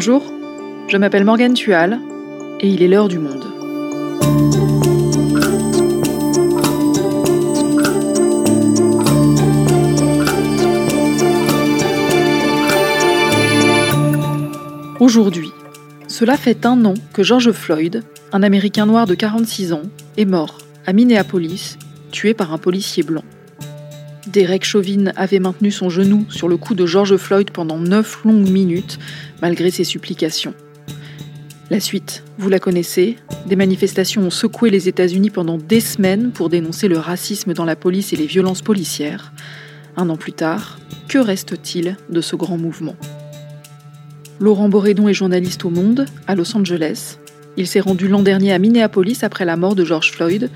Bonjour, je m'appelle Morgane Tual et il est l'heure du monde. Aujourd'hui, cela fait un an que George Floyd, un Américain noir de 46 ans, est mort à Minneapolis, tué par un policier blanc. Derek Chauvin avait maintenu son genou sur le cou de George Floyd pendant neuf longues minutes, malgré ses supplications. La suite, vous la connaissez, des manifestations ont secoué les États-Unis pendant des semaines pour dénoncer le racisme dans la police et les violences policières. Un an plus tard, que reste-t-il de ce grand mouvement? Laurent Borédon est journaliste au Monde, à Los Angeles. Il s'est rendu l'an dernier à Minneapolis après la mort de George Floyd.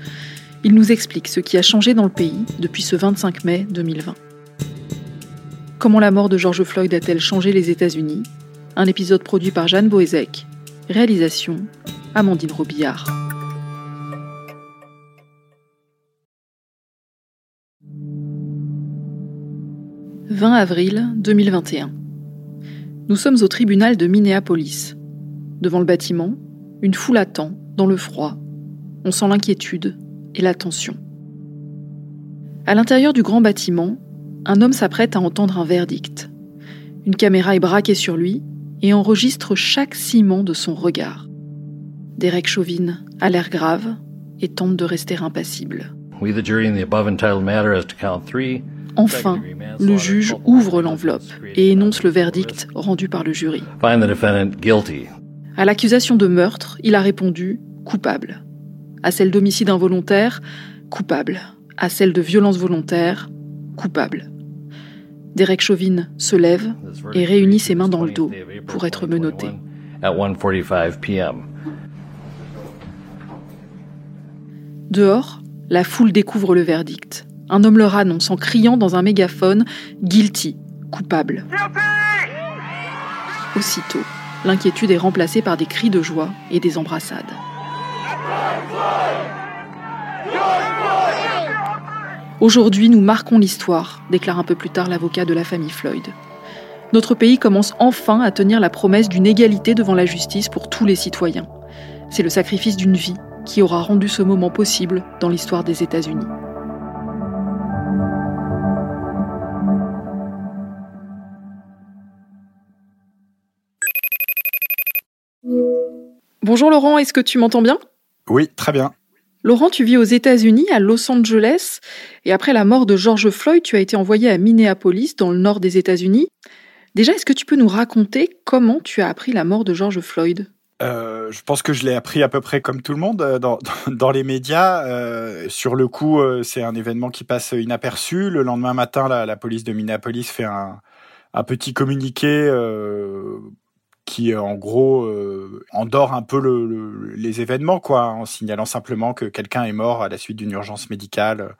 Il nous explique ce qui a changé dans le pays depuis ce 25 mai 2020. Comment la mort de George Floyd a-t-elle changé les États-Unis? Un épisode produit par Jeanne Boézek. Réalisation Amandine Robillard. « 20 avril 2021. Nous sommes au tribunal de Minneapolis. Devant le bâtiment, une foule attend, dans le froid. On sent l'inquiétude et la tension. À l'intérieur du grand bâtiment, un homme s'apprête à entendre un verdict. Une caméra est braquée sur lui et enregistre chaque ciment de son regard. Derek Chauvin a l'air grave et tente de rester impassible. Enfin, le juge ouvre l'enveloppe et énonce le verdict rendu par le jury. À l'accusation de meurtre, il a répondu coupable. À celle d'homicide involontaire, coupable. À celle de violence volontaire, coupable. Derek Chauvin se lève et réunit ses mains dans le dos pour être menotté. Dehors, la foule découvre le verdict un homme leur annonce en criant dans un mégaphone Guilty, coupable. Aussitôt, l'inquiétude est remplacée par des cris de joie et des embrassades. Aujourd'hui, nous marquons l'histoire, déclare un peu plus tard l'avocat de la famille Floyd. Notre pays commence enfin à tenir la promesse d'une égalité devant la justice pour tous les citoyens. C'est le sacrifice d'une vie qui aura rendu ce moment possible dans l'histoire des États-Unis. Bonjour Laurent, est-ce que tu m'entends bien? Oui, très bien. Laurent, tu vis aux États-Unis, à Los Angeles, et après la mort de George Floyd, tu as été envoyé à Minneapolis, dans le nord des États-Unis. Déjà, est-ce que tu peux nous raconter comment tu as appris la mort de George Floyd? Euh, je pense que je l'ai appris à peu près comme tout le monde euh, dans, dans les médias. Euh, sur le coup, c'est un événement qui passe inaperçu. Le lendemain matin, la, la police de Minneapolis fait un, un petit communiqué qui en gros euh, endort un peu le, les événements quoi en signalant simplement que quelqu'un est mort à la suite d'une urgence médicale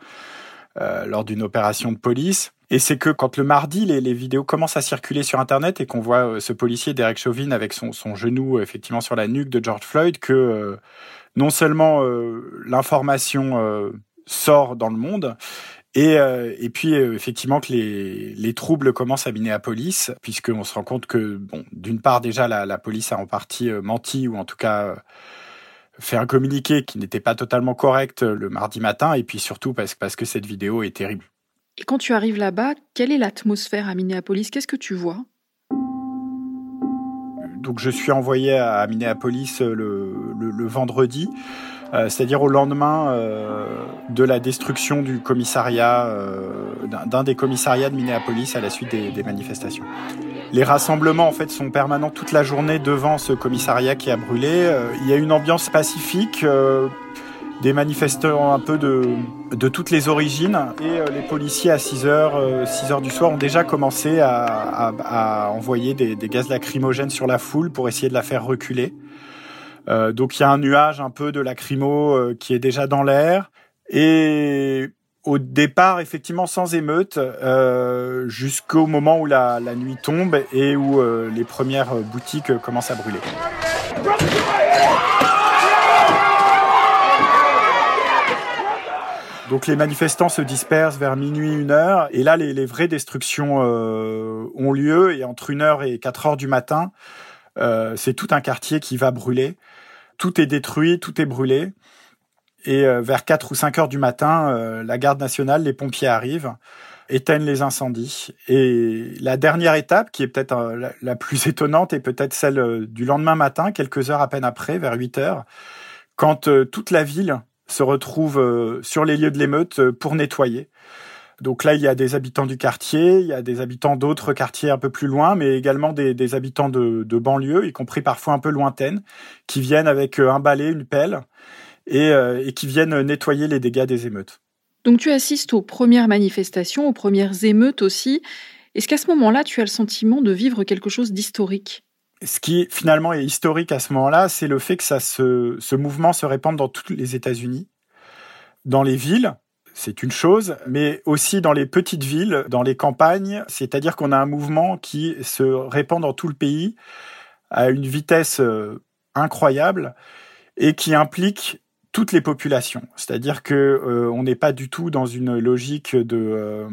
euh, lors d'une opération de police. Et c'est que quand le mardi les, les, vidéos commencent à circuler sur internet et qu'on voit euh, ce policier Derek Chauvin avec son, son, genou effectivement sur la nuque de George Floyd que euh, non seulement l'information sort dans le monde et, euh, et puis euh, effectivement que les, les troubles commencent à Minneapolis, puisqu'on se rend compte que, bon, d'une part déjà la, la, police a en partie euh, menti, ou en tout cas fait un communiqué qui n'était pas totalement correct le mardi matin, et puis surtout parce, parce que cette vidéo est terrible. Et quand tu arrives là-bas, quelle est l'atmosphère à Minneapolis Qu'est-ce que tu vois? Donc je suis envoyé à Minneapolis le, le, le vendredi. Euh, c'est-à-dire au lendemain euh, de la destruction du commissariat, euh, d'un des commissariats de Minneapolis à la suite des, des, manifestations. Les rassemblements en fait sont permanents toute la journée devant ce commissariat qui a brûlé. il y a une ambiance pacifique des manifestants un peu de, de toutes les origines. Et les policiers à 6 h 6 heures du soir ont déjà commencé à, à, à envoyer des, des, gaz lacrymogènes sur la foule pour essayer de la faire reculer. Euh, donc il y a un nuage un peu de lacrymo euh, qui est déjà dans l'air. Et au départ, effectivement, sans émeute, euh, jusqu'au moment où la, la, nuit tombe et où euh, les premières boutiques commencent à brûler. Donc les manifestants se dispersent vers minuit, une heure, et là les, les vraies destructions euh, ont lieu, et entre une heure et quatre heures du matin, c'est tout un quartier qui va brûler. Tout est détruit, tout est brûlé. Et vers 4 ou 5 heures du matin, la garde nationale, les pompiers arrivent éteignent les incendies. Et la dernière étape, qui est peut-être euh, la, plus étonnante, est peut-être celle euh, du lendemain matin, quelques heures à peine après, vers 8 heures, quand euh, toute la ville se retrouve sur les lieux de l'émeute pour nettoyer. Donc là, il y a des habitants du quartier, il y a des habitants d'autres quartiers un peu plus loin, mais également des, habitants de, de banlieues, y compris parfois un peu lointaines, qui viennent avec un balai, une pelle, et, et qui viennent nettoyer les dégâts des émeutes. Donc tu assistes aux premières manifestations, aux premières émeutes aussi. Est-ce qu'à ce, moment-là, tu as le sentiment de vivre quelque chose d'historique? Ce qui finalement est historique à ce moment-là, c'est le fait que ça ce mouvement se répande dans tous les États-Unis, dans les villes, c'est une chose, mais aussi dans les petites villes, dans les campagnes, c'est-à-dire qu'on a un mouvement qui se répand dans tout le pays à une vitesse euh, incroyable et qui implique toutes les populations. C'est-à-dire que euh, on n'est pas du tout dans une logique de euh,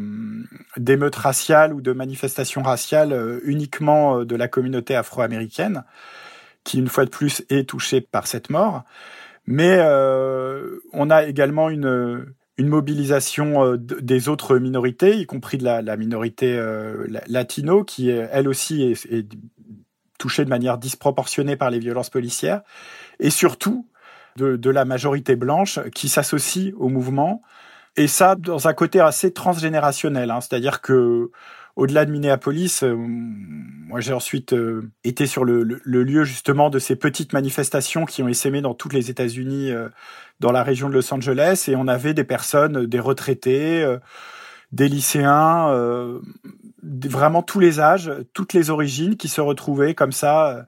d'émeute raciale ou de manifestation raciale euh, uniquement de la communauté afro-américaine, qui une fois de plus est touchée par cette mort. Mais on a également une une mobilisation des autres minorités, y compris de la, minorité latino, qui elle aussi est, est touchée de manière disproportionnée par les violences policières, et surtout de, la majorité blanche qui s'associe au mouvement. Et ça, dans un côté assez transgénérationnel. Hein. C'est-à-dire que, au-delà de Minneapolis, euh, moi j'ai ensuite euh, été sur le, lieu justement de ces petites manifestations qui ont essaimé dans toutes les États-Unis, euh, dans la région de Los Angeles, et on avait des personnes, des retraités, des lycéens, vraiment tous les âges, toutes les origines qui se retrouvaient comme ça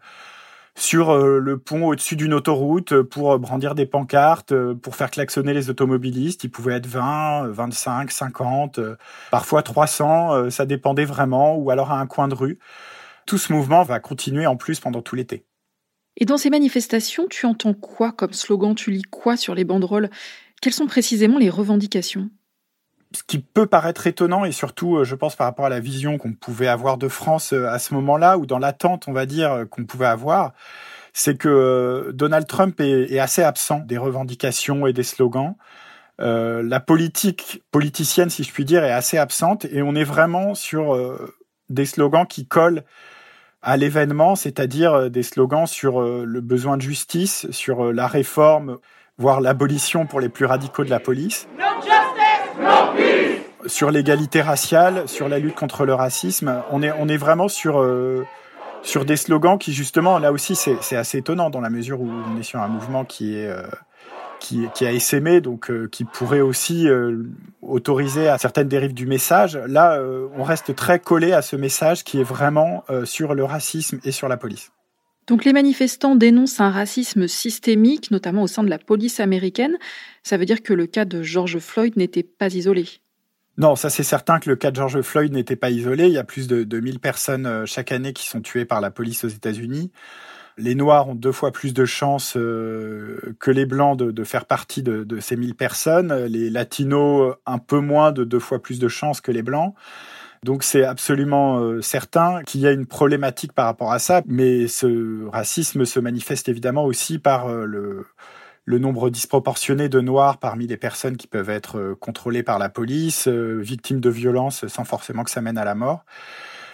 sur euh, le pont au-dessus d'une autoroute pour brandir des pancartes, euh, pour faire klaxonner les automobilistes. Ils pouvaient être 20, 25, 50, parfois 300, euh, ça dépendait vraiment, ou alors à un coin de rue. Tout ce mouvement va continuer en plus pendant tout l'été. Et dans ces manifestations, tu entends quoi comme slogan? Tu lis quoi sur les banderoles? Quelles sont précisément les revendications? Ce qui peut paraître étonnant et surtout, euh, je pense, par rapport à la vision qu'on pouvait avoir de France euh, à ce moment-là ou dans l'attente, on va dire, euh, qu'on pouvait avoir, c'est que Donald Trump est, assez absent des revendications et des slogans. la politique politicienne, si je puis dire, est assez absente et on est vraiment sur des slogans qui collent à l'événement, c'est-à-dire des slogans sur le besoin de justice, sur la réforme, voire l'abolition pour les plus radicaux de la police sur l'égalité raciale, sur la lutte contre le racisme. On est, on est vraiment sur, euh, sur des slogans qui, justement, là aussi, c'est assez étonnant dans la mesure où on est sur un mouvement qui est. Euh, qui, qui, a essaimé, donc euh, qui pourrait aussi autoriser à certaines dérives du message. Là, on reste très collé à ce message qui est vraiment sur le racisme et sur la police. Donc les manifestants dénoncent un racisme systémique, notamment au sein de la police américaine. Ça veut dire que le cas de George Floyd n'était pas isolé. Non, ça c'est certain que le cas de George Floyd n'était pas isolé. Il y a plus de, de 1000 personnes euh, chaque année qui sont tuées par la police aux États-Unis. Les Noirs ont deux fois plus de chances euh, que les Blancs de, faire partie de, de, ces 1000 personnes. Les Latinos, un peu moins de deux fois plus de chances que les Blancs. Donc c'est absolument euh, certain qu'il y a une problématique par rapport à ça, mais ce racisme se manifeste évidemment aussi par euh, le, le nombre disproportionné de noirs parmi les personnes qui peuvent être euh, contrôlées par la police, victimes de violences sans forcément que ça mène à la mort.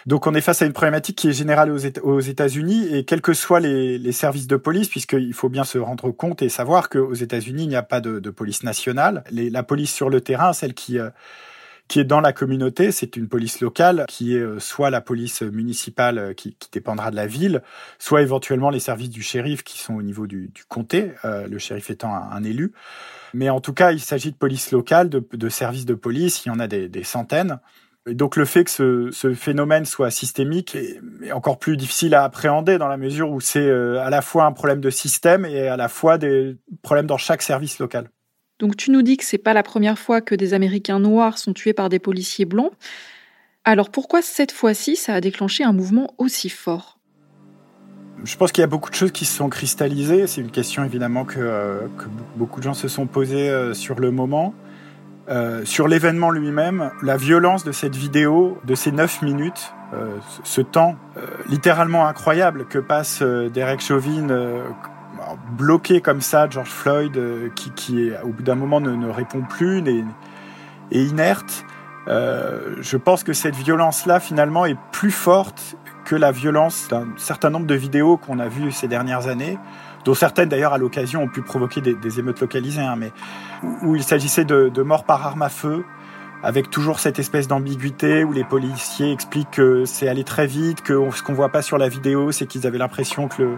Donc on est face à une problématique qui est générale aux États-Unis et quels que soient les, les services de police, puisqu'il faut bien se rendre compte et savoir qu'aux États-Unis, il n'y a pas de, de police nationale. Les, la police sur le terrain, celle qui qui est dans la communauté. C'est une police locale qui est euh, soit la police municipale euh, qui, qui, dépendra de la ville, soit éventuellement les services du shérif qui sont au niveau du, du comté, euh, le shérif étant un, élu. Mais en tout cas, il s'agit de police locale, de, de, services de police. Il y en a des, des centaines. Donc le fait que ce, ce phénomène soit systémique est, est, encore plus difficile à appréhender dans la mesure où c'est à la fois un problème de système et à la fois des problèmes dans chaque service local. Donc tu nous dis que c'est pas la première fois que des Américains noirs sont tués par des policiers blancs. Alors pourquoi cette fois-ci ça a déclenché un mouvement aussi fort? Je pense qu'il y a beaucoup de choses qui se sont cristallisées. C'est une question évidemment que, euh, beaucoup de gens se sont posées euh, sur le moment. Euh, sur l'événement lui-même, la violence de cette vidéo, de ces neuf minutes, ce temps littéralement incroyable que passe Derek Chauvin bloqué comme ça, George Floyd, qui, qui, au bout d'un moment ne, répond plus, est inerte. Euh, je pense que cette violence-là, finalement, est plus forte que la violence d'un certain nombre de vidéos qu'on a vues ces dernières années, dont certaines d'ailleurs à l'occasion ont pu provoquer des, émeutes localisées, hein, mais où, il s'agissait de, de morts par arme à feu, avec toujours cette espèce d'ambiguïté où les policiers expliquent que c'est allé très vite, que ce qu'on voit pas sur la vidéo, c'est qu'ils avaient l'impression que le,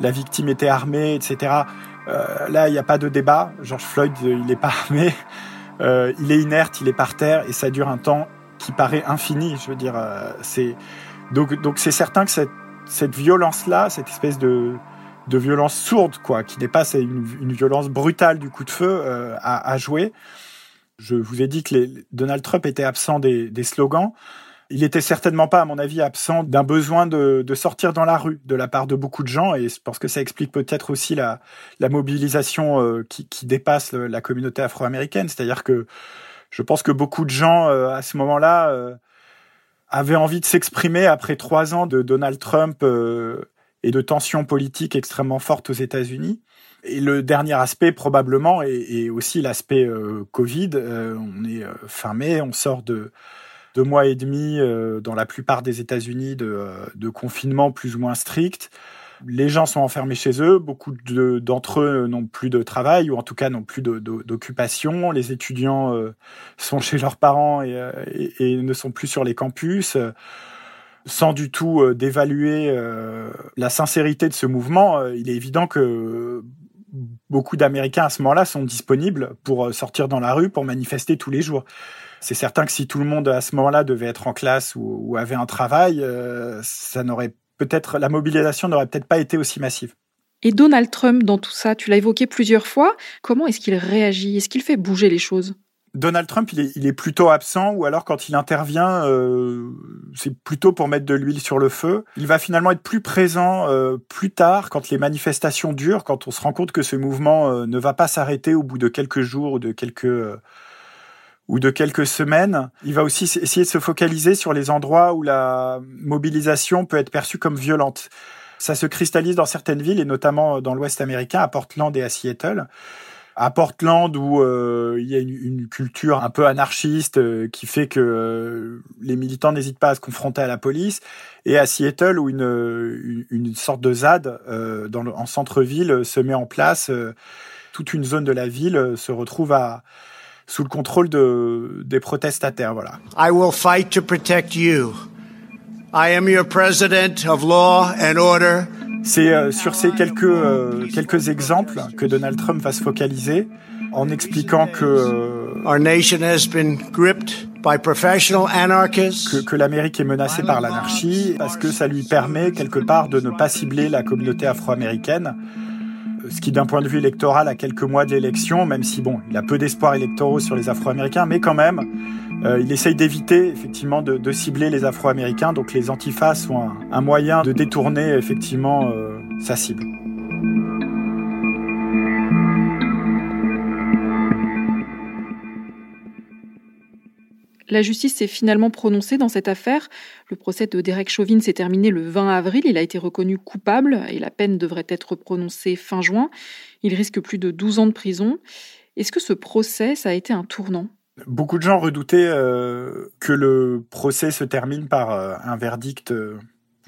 la victime était armée, etc. Euh, là, il n'y a pas de débat. George Floyd, il n'est pas armé. Euh, il est inerte, il est par terre et ça dure un temps qui paraît infini. Je veux dire, euh, c'est donc donc c'est certain que cette cette violence là, cette espèce de de violence sourde quoi, qui n'est pas une, une, violence brutale du coup de feu euh, à, à, jouer. Je vous ai dit que les, Donald Trump était absent des, des slogans il était certainement pas, à mon avis, absent d'un besoin de, de, sortir dans la rue de la part de beaucoup de gens, et je pense que ça explique peut-être aussi la, la mobilisation euh, qui, qui, dépasse la communauté afro-américaine. C'est-à-dire que je pense que beaucoup de gens euh, à ce moment-là euh, avaient envie de s'exprimer après trois ans de Donald Trump et de tensions politiques extrêmement fortes aux États-Unis. Et le dernier aspect probablement est, aussi l'aspect Covid. on est fin mai, on sort de deux mois et demi euh, dans la plupart des États-Unis de, euh, de, confinement plus ou moins strict. Les gens sont enfermés chez eux, beaucoup d'entre eux n'ont plus de travail ou en tout cas n'ont plus d'occupation. Les étudiants euh, sont chez leurs parents et, et, et, ne sont plus sur les campus. Sans du tout d'évaluer la sincérité de ce mouvement, il est évident que beaucoup d'Américains à ce moment-là sont disponibles pour sortir dans la rue, pour manifester tous les jours c'est certain que si tout le monde à ce moment-là devait être en classe ou, avait un travail, euh, ça n'aurait peut-être la mobilisation n'aurait peut-être pas été aussi massive. Et Donald Trump dans tout ça, tu l'as évoqué plusieurs fois. Comment est-ce qu'il réagit? Est-ce qu'il fait bouger les choses? Donald Trump, il est, il est, plutôt absent, ou alors quand il intervient, euh, c'est plutôt pour mettre de l'huile sur le feu. Il va finalement être plus présent euh, plus tard, quand les manifestations durent, quand on se rend compte que ce mouvement euh, ne va pas s'arrêter au bout de quelques jours ou de quelques euh, ou de quelques semaines. Il va aussi essayer de se focaliser sur les endroits où la mobilisation peut être perçue comme violente. Ça se cristallise dans certaines villes, et notamment dans l'Ouest américain, à Portland et à Seattle. À Portland, où euh, il y a une, culture un peu anarchiste euh, qui fait que euh, les militants n'hésitent pas à se confronter à la police, et à Seattle, où une, sorte de ZAD en centre-ville se met en place. toute une zone de la ville se retrouve à, sous le contrôle de, des protestataires. Voilà. I will fight to protect you. I am your president of law and order. C'est euh, sur ces quelques, euh, quelques exemples que Donald Trump va se focaliser en expliquant que, euh, Our nation has been gripped by professional anarchists. que, que l'Amérique est menacée par l'anarchie parce que ça lui permet quelque part de ne pas cibler la communauté afro-américaine ce qui d'un point de vue électoral à quelques mois de l'élection, même si bon, il a peu d'espoirs électoraux sur les Afro-Américains, mais quand même, euh, il essaye d'éviter effectivement de, cibler les Afro-Américains, donc les antifas sont un, un, moyen de détourner effectivement euh, sa cible. La justice s'est finalement prononcée dans cette affaire. Le procès de Derek Chauvin s'est terminé le 20 avril. Il a été reconnu coupable et la peine devrait être prononcée fin juin. Il risque plus de 12 ans de prison. Est-ce que ce procès, ça a été un tournant? Beaucoup de gens redoutaient euh, que le procès se termine par euh, un verdict, euh,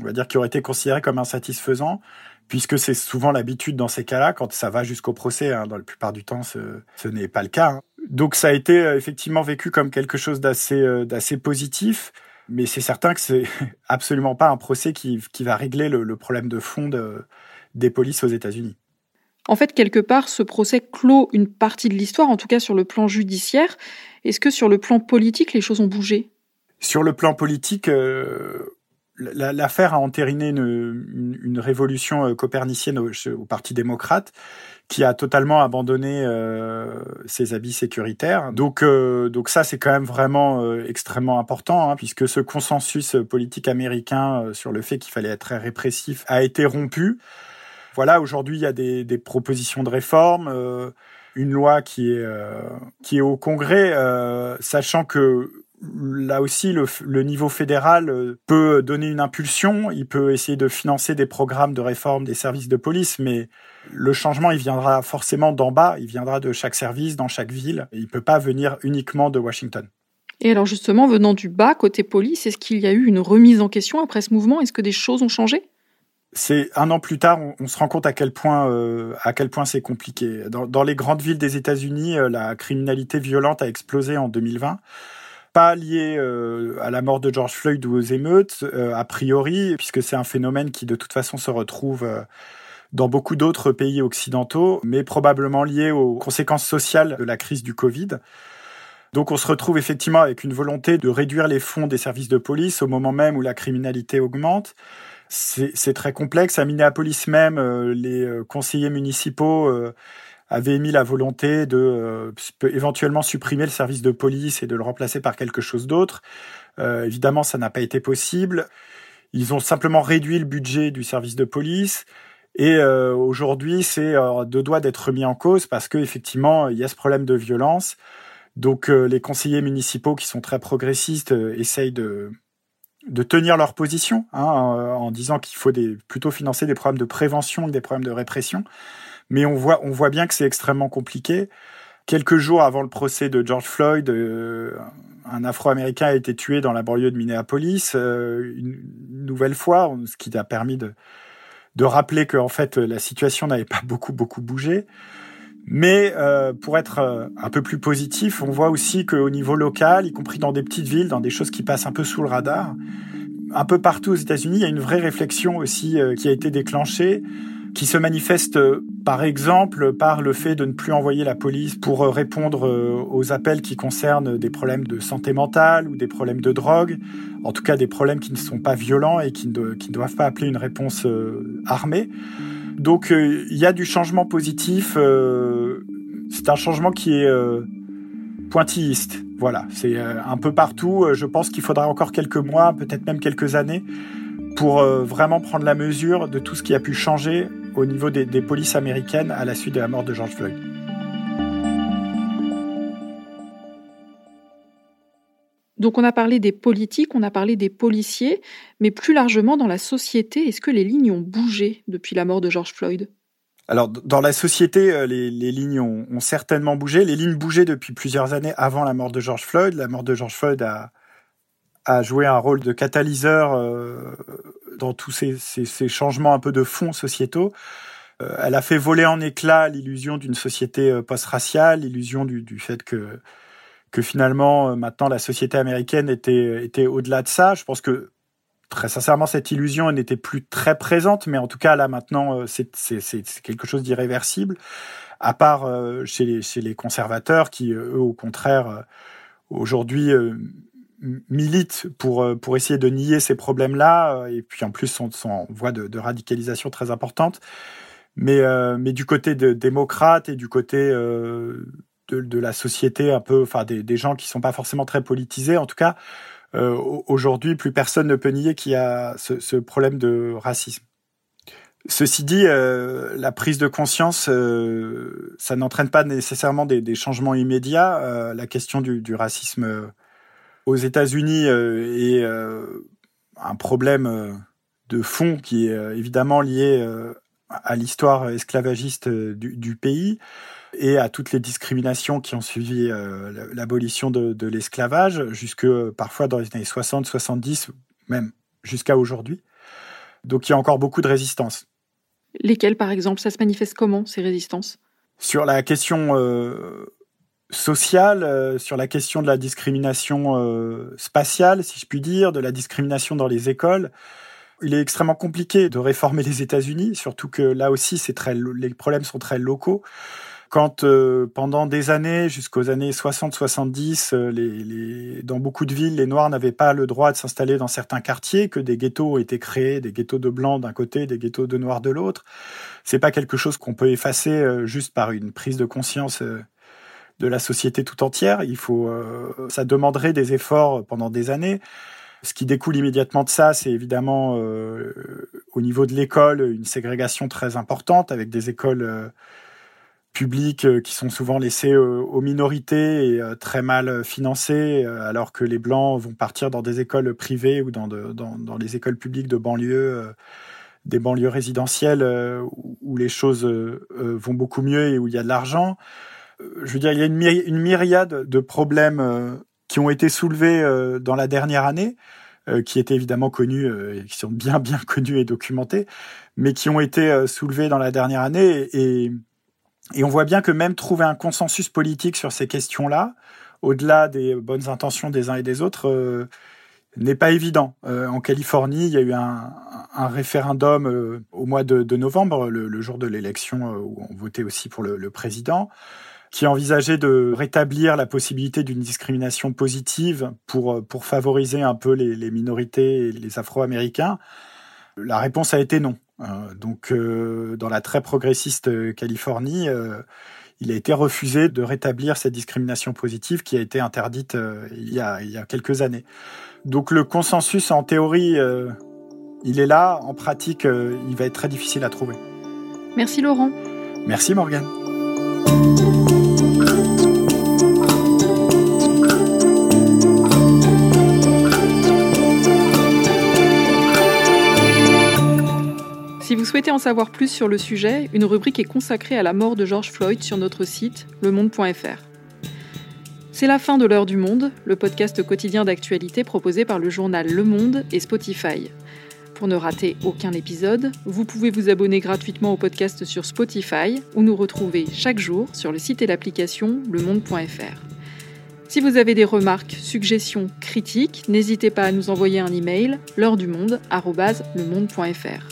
on va dire, qui aurait été considéré comme insatisfaisant puisque c'est souvent l'habitude dans ces cas-là, quand ça va jusqu'au procès, hein, dans la plupart du temps, ce, n'est pas le cas. Hein. Donc ça a été euh, effectivement vécu comme quelque chose d'assez euh, d'assez positif, mais c'est certain que c'est absolument pas un procès qui, qui va régler le, le problème de fond de, des polices aux États-Unis. En fait, quelque part, ce procès clôt une partie de l'histoire, en tout cas sur le plan judiciaire. Est-ce que sur le plan politique, les choses ont bougé? Sur le plan politique, euh, l'affaire a entériné une, révolution euh, copernicienne au, Parti démocrate qui a totalement abandonné euh, ses habits sécuritaires. Donc, euh, donc ça, c'est quand même vraiment extrêmement important, hein, puisque ce consensus politique américain sur le fait qu'il fallait être répressif a été rompu. Voilà, aujourd'hui, il y a des, des, propositions de réforme, une loi qui est qui est au Congrès, sachant que là aussi, le, niveau fédéral euh, peut donner une impulsion, il peut essayer de financer des programmes de réforme des services de police, mais le changement, il viendra forcément d'en bas, il viendra de chaque service, dans chaque ville, il ne peut pas venir uniquement de Washington. Et alors justement, venant du bas, côté police, est-ce qu'il y a eu une remise en question après ce mouvement? Est-ce que des choses ont changé? C'est un an plus tard, on, se rend compte à quel point euh, à quel point c'est compliqué. Dans, les grandes villes des États-Unis, euh, la criminalité violente a explosé en 2020 pas lié euh, à la mort de George Floyd ou aux émeutes, a priori, puisque c'est un phénomène qui de toute façon se retrouve dans beaucoup d'autres pays occidentaux, mais probablement lié aux conséquences sociales de la crise du Covid. Donc on se retrouve effectivement avec une volonté de réduire les fonds des services de police au moment même où la criminalité augmente c'est très complexe. À Minneapolis même, euh, les euh, conseillers municipaux euh, avaient émis la volonté de éventuellement supprimer le service de police et de le remplacer par quelque chose d'autre. évidemment, ça n'a pas été possible. Ils ont simplement réduit le budget du service de police. Et aujourd'hui, c'est deux doigts d'être remis en cause parce qu'effectivement, il y a ce problème de violence. Donc, les conseillers municipaux qui sont très progressistes essayent de, de tenir leur position hein, en, disant qu'il faut des, plutôt financer des programmes de prévention que des programmes de répression. Mais on voit, on voit bien que c'est extrêmement compliqué. Quelques jours avant le procès de George Floyd, euh, un Afro-Américain a été tué dans la banlieue de Minneapolis, euh, une, nouvelle fois, ce qui a permis de, de rappeler que en fait la situation n'avait pas beaucoup beaucoup bougé. Mais euh, pour être un peu plus positif, on voit aussi qu'au niveau local, y compris dans des petites villes, dans des choses qui passent un peu sous le radar, un peu partout aux États-Unis, il y a une vraie réflexion aussi qui a été déclenchée, qui se manifeste par exemple par le fait de ne plus envoyer la police pour répondre aux appels qui concernent des problèmes de santé mentale ou des problèmes de drogue, en tout cas des problèmes qui ne sont pas violents et qui ne, qui ne doivent pas appeler une réponse armée. Donc euh, il y a du changement positif. Euh, c'est un changement qui est euh, pointilliste. Voilà, c'est un peu partout. Je pense qu'il faudra encore quelques mois, peut-être même quelques années, pour vraiment prendre la mesure de tout ce qui a pu changer au niveau des, des polices américaines à la suite de la mort de George Floyd. Donc on a parlé des politiques, on a parlé des policiers, mais plus largement dans la société, est-ce que les lignes ont bougé depuis la mort de George Floyd? Alors, dans la société, euh, les, lignes ont, certainement bougé. Les lignes bougeaient depuis plusieurs années avant la mort de George Floyd. La mort de George Floyd a, joué un rôle de catalyseur euh, dans tous ces, changements un peu de fond sociétaux. Euh, elle a fait voler en éclats l'illusion d'une société post-raciale, l'illusion du, fait que finalement euh, maintenant la société américaine était au-delà de ça. Je pense que très sincèrement cette illusion n'était plus très présente, mais en tout cas là maintenant euh, c'est quelque chose d'irréversible. À part euh, chez les conservateurs qui eux au contraire aujourd'hui militent pour pour essayer de nier ces problèmes-là et puis en plus sont, sont en voie de, de radicalisation très importante. Mais mais du côté de démocrates et du côté de, la société un peu, enfin des, gens qui sont pas forcément très politisés. En tout cas, euh, aujourd'hui, plus personne ne peut nier qu'il y a ce, problème de racisme. Ceci dit, euh, la prise de conscience, euh, ça n'entraîne pas nécessairement des, changements immédiats. la question du, racisme aux États-Unis est un problème de fond qui est évidemment lié à l'histoire esclavagiste du pays et à toutes les discriminations qui ont suivi euh, l'abolition de, l'esclavage, jusque parfois dans les années 60, 70, même jusqu'à aujourd'hui. Donc il y a encore beaucoup de résistances. Lesquelles, par exemple? Ça se manifeste comment, ces résistances? Sur la question euh, sociale, euh, sur la question de la discrimination spatiale, si je puis dire, de la discrimination dans les écoles, il est extrêmement compliqué de réformer les États-Unis, surtout que là aussi, c'est très, les problèmes sont très locaux quand euh, pendant des années, jusqu'aux années 60-70, euh, les, dans beaucoup de villes, les Noirs n'avaient pas le droit de s'installer dans certains quartiers, que des ghettos été créés, des ghettos de blancs d'un côté, des ghettos de noirs de l'autre. C'est pas quelque chose qu'on peut effacer euh, juste par une prise de conscience de la société tout entière. Il faut, ça demanderait des efforts pendant des années. Ce qui découle immédiatement de ça, c'est évidemment au niveau de l'école une ségrégation très importante avec des écoles publics qui sont souvent laissés aux minorités et très mal financés, alors que les blancs vont partir dans des écoles privées ou dans, dans, dans les écoles publiques de banlieue des banlieues résidentielles euh, où les choses euh, euh, vont beaucoup mieux et où il y a de l'argent. Je veux dire, il y a une, myriade de problèmes qui ont été soulevés dans la dernière année, qui étaient évidemment connus, qui sont bien bien connus et documentés, mais qui ont été soulevés dans la dernière année. Et, on voit bien que même trouver un consensus politique sur ces questions-là, au-delà des bonnes intentions des uns et des autres, n'est pas évident. Euh, en Californie, il y a eu un, référendum euh, au mois de, novembre, le, jour de l'élection, euh, où on votait aussi pour le, président, qui envisageait de rétablir la possibilité d'une discrimination positive pour, pour favoriser un peu les, les minorités et les Afro-Américains. La réponse a été non. donc, dans la très progressiste Californie, il a été refusé de rétablir cette discrimination positive qui a été interdite il, y a, il y a quelques années. Donc le consensus en théorie, euh, il est là. En pratique, euh, il va être très difficile à trouver. Merci Laurent. Merci Morgane. Souhaitez en savoir plus sur le sujet, une rubrique est consacrée à la mort de George Floyd sur notre site lemonde.fr. C'est la fin de l'heure du monde, le podcast quotidien d'actualité proposé par le journal Le Monde et Spotify. Pour ne rater aucun épisode, vous pouvez vous abonner gratuitement au podcast sur Spotify ou nous retrouver chaque jour sur le site et l'application lemonde.fr. Si vous avez des remarques, suggestions, critiques, n'hésitez pas à nous envoyer un email l'heure du monde @lemonde.fr.